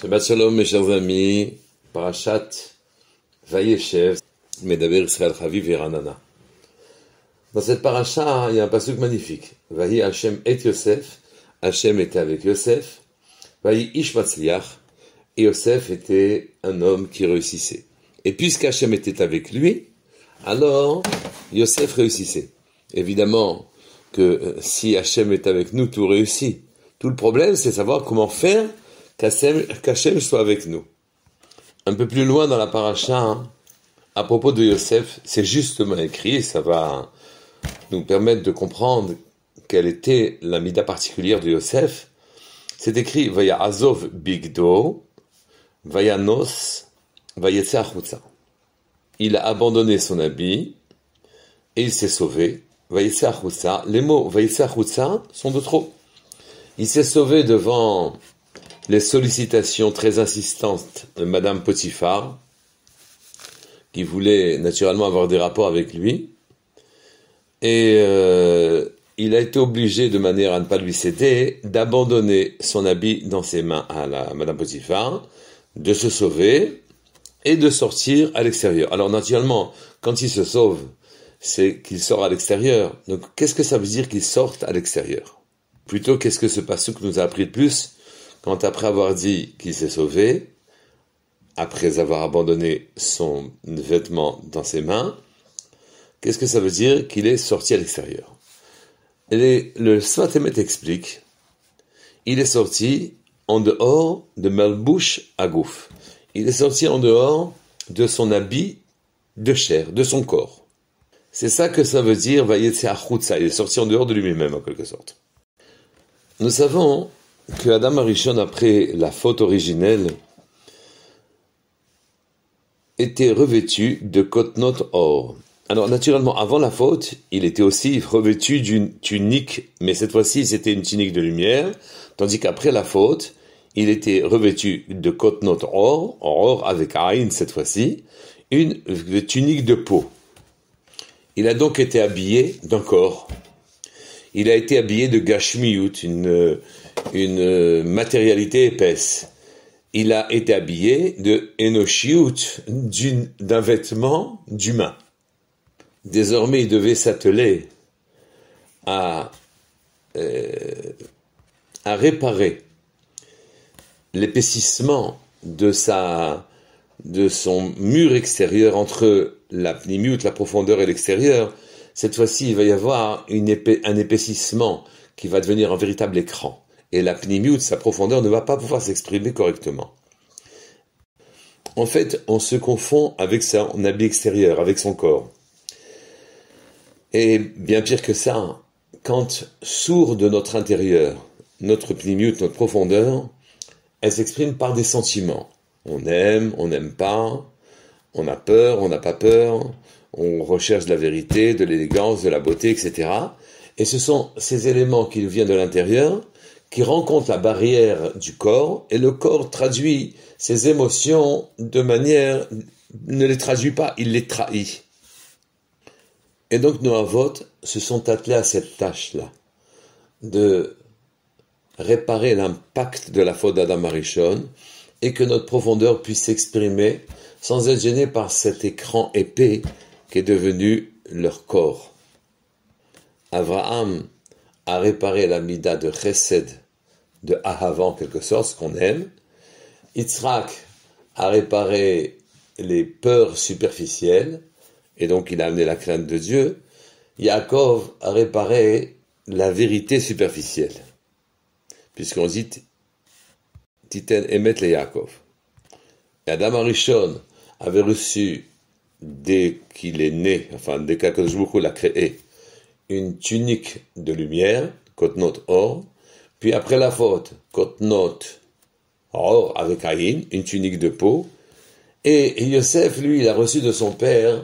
Shabbat Shalom, mes chers amis. Parashat Vayeshev, Medaber Israël Chaviv et Ranana. Dans cette paracha, il y a un passage magnifique. Vayi Hashem et Yosef. Hashem était avec Yosef. Vayi Ish. Et Yosef était un homme qui réussissait. Et puisque Hashem était avec lui, alors Yosef réussissait. Évidemment que euh, si Hashem est avec nous, tout réussit. Tout le problème, c'est savoir comment faire qu'Hachem soit avec nous. Un peu plus loin dans la paracha, hein, à propos de Yosef, c'est justement écrit, ça va nous permettre de comprendre quelle était la mida particulière de Yosef. C'est écrit Vaya Azov Bigdo, Vaya Nos, Il a abandonné son habit et il s'est sauvé. Les mots Vayetze sont de trop. Il s'est sauvé devant les sollicitations très insistantes de Madame Potiphar, qui voulait naturellement avoir des rapports avec lui, et euh, il a été obligé, de manière à ne pas lui céder, d'abandonner son habit dans ses mains à Madame Potiphar, de se sauver et de sortir à l'extérieur. Alors naturellement, quand il se sauve, c'est qu'il sort à l'extérieur. Donc qu'est-ce que ça veut dire qu'il sorte à l'extérieur? Plutôt, qu'est-ce que ce passage nous a appris de plus? Quand après avoir dit qu'il s'est sauvé, après avoir abandonné son vêtement dans ses mains, qu'est-ce que ça veut dire qu'il est sorti à l'extérieur? Et Le Svatemet explique, il est sorti en dehors de Malbouche à Gouf. Il est sorti en dehors de son habit de chair, de son corps. C'est ça que ça veut dire, il est sorti en dehors de lui-même en quelque sorte. Nous savons que Adam Arishon, après la faute originelle, était revêtu de cotnot or. Alors naturellement, avant la faute, il était aussi revêtu d'une tunique, mais cette fois-ci c'était une tunique de lumière, tandis qu'après la faute, il était revêtu de cotnot or, or avec Aïn cette fois-ci, une tunique de peau. Il a donc été habillé d'un corps. Il a été habillé de gashmiut, une, une matérialité épaisse. Il a été habillé de enoshiut, d'un vêtement d'humain. Désormais, il devait s'atteler à, euh, à réparer l'épaississement de sa de son mur extérieur entre la pnimute, la profondeur et l'extérieur. Cette fois-ci, il va y avoir un épaississement qui va devenir un véritable écran et la pnimiut, sa profondeur, ne va pas pouvoir s'exprimer correctement. En fait, on se confond avec son habit extérieur, avec son corps. Et bien pire que ça, quand sourd de notre intérieur, notre pnimiut, notre profondeur, elle s'exprime par des sentiments. On aime, on n'aime pas, on a peur, on n'a pas peur, on recherche de la vérité, de l'élégance, de la beauté, etc. Et ce sont ces éléments qui viennent de l'intérieur qui rencontre la barrière du corps et le corps traduit ses émotions de manière, ne les traduit pas, il les trahit. Et donc nos avots se sont attelés à cette tâche-là, de réparer l'impact de la faute d'Adam Arishon et que notre profondeur puisse s'exprimer sans être gêné par cet écran épais qui est devenu leur corps. Abraham a réparé la mida de chesed, de ahava en quelque sorte, ce qu'on aime. Yitzhak a réparé les peurs superficielles, et donc il a amené la crainte de Dieu. Yaakov a réparé la vérité superficielle, puisqu'on dit Titen Emet le Yaakov. Adam Arishon avait reçu, dès qu'il est né, enfin dès qu'Akadosh l'a créé, une tunique de lumière, Kotnot Or, puis après la faute, Kotnot Or avec Aïn, une tunique de peau, et Yosef, lui, il a reçu de son père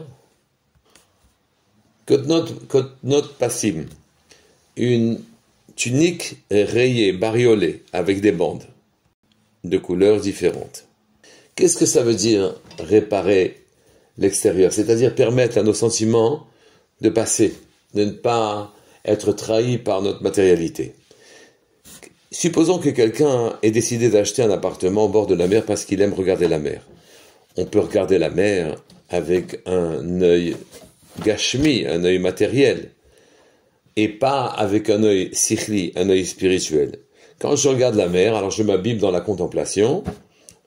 Kotnot, Kotnot Passim, une tunique rayée, bariolée, avec des bandes de couleurs différentes. Qu'est-ce que ça veut dire réparer l'extérieur? C'est-à-dire permettre à nos sentiments de passer, de ne pas être trahis par notre matérialité. Supposons que quelqu'un ait décidé d'acheter un appartement au bord de la mer parce qu'il aime regarder la mer. On peut regarder la mer avec un œil gashmi, un œil matériel, et pas avec un œil sikhli, un œil spirituel. Quand je regarde la mer, alors je m'abîme dans la contemplation,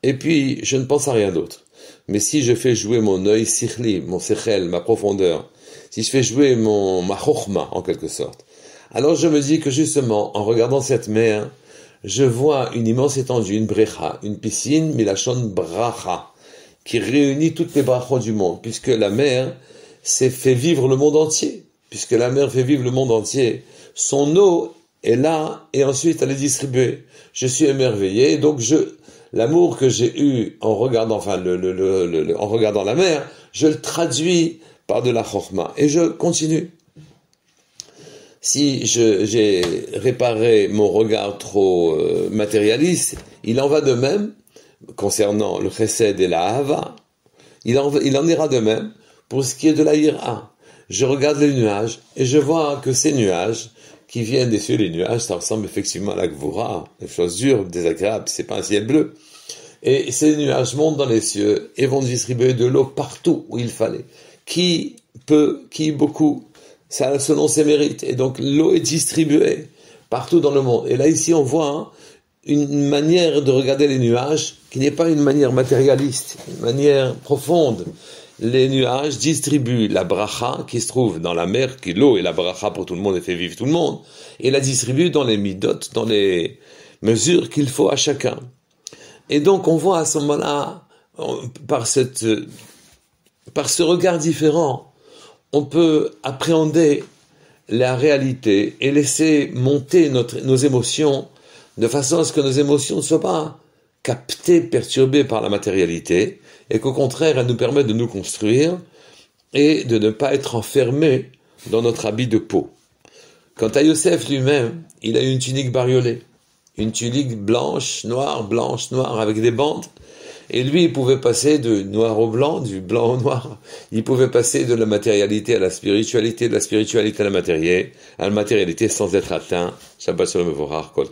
et puis je ne pense à rien d'autre. Mais si je fais jouer mon œil sikhli, mon sechel, ma profondeur, si je fais jouer mon, ma en quelque sorte, alors je me dis que justement, en regardant cette mer, je vois une immense étendue, une brecha, une piscine, milachon bracha, qui réunit toutes les brachos du monde, puisque la mer s'est fait vivre le monde entier, puisque la mer fait vivre le monde entier. Son eau est là, et ensuite elle est distribuée. Je suis émerveillé, donc je, l'amour que j'ai eu en regardant, enfin, le, en regardant la mer, je le traduis par de la chorma, et je continue. Si j'ai réparé mon regard trop euh, matérialiste, il en va de même concernant le chesed et la hava. Il en, il en ira de même pour ce qui est de la ira. Je regarde les nuages et je vois que ces nuages qui viennent des cieux, les nuages, ça ressemble effectivement à la gvura, des choses dures, désagréables, c'est pas un ciel bleu. Et ces nuages montent dans les cieux et vont distribuer de l'eau partout où il fallait. Qui peut, qui beaucoup, ça selon ses mérites. Et donc l'eau est distribuée partout dans le monde. Et là ici on voit hein, une manière de regarder les nuages qui n'est pas une manière matérialiste, une manière profonde. Les nuages distribuent la bracha qui se trouve dans la mer, qui l'eau est la bracha pour tout le monde et fait vivre tout le monde, et la distribuent dans les midot, dans les mesures qu'il faut à chacun. Et donc on voit à ce moment-là, par cette, par ce regard différent, on peut appréhender la réalité et laisser monter nos émotions de façon à ce que nos émotions ne soient pas captées, perturbées par la matérialité, et qu'au contraire, elles nous permettent de nous construire et de ne pas être enfermés dans notre habit de peau. Quant à Yosef lui-même, il a une tunique bariolée, une tunique blanche, noire, blanche, noire, avec des bandes, et lui, il pouvait passer de noir au blanc, du blanc au noir. Il pouvait passer de la matérialité à la spiritualité, de la spiritualité à la matérialité, à la matérialité sans être atteint. Shabbat shalom kol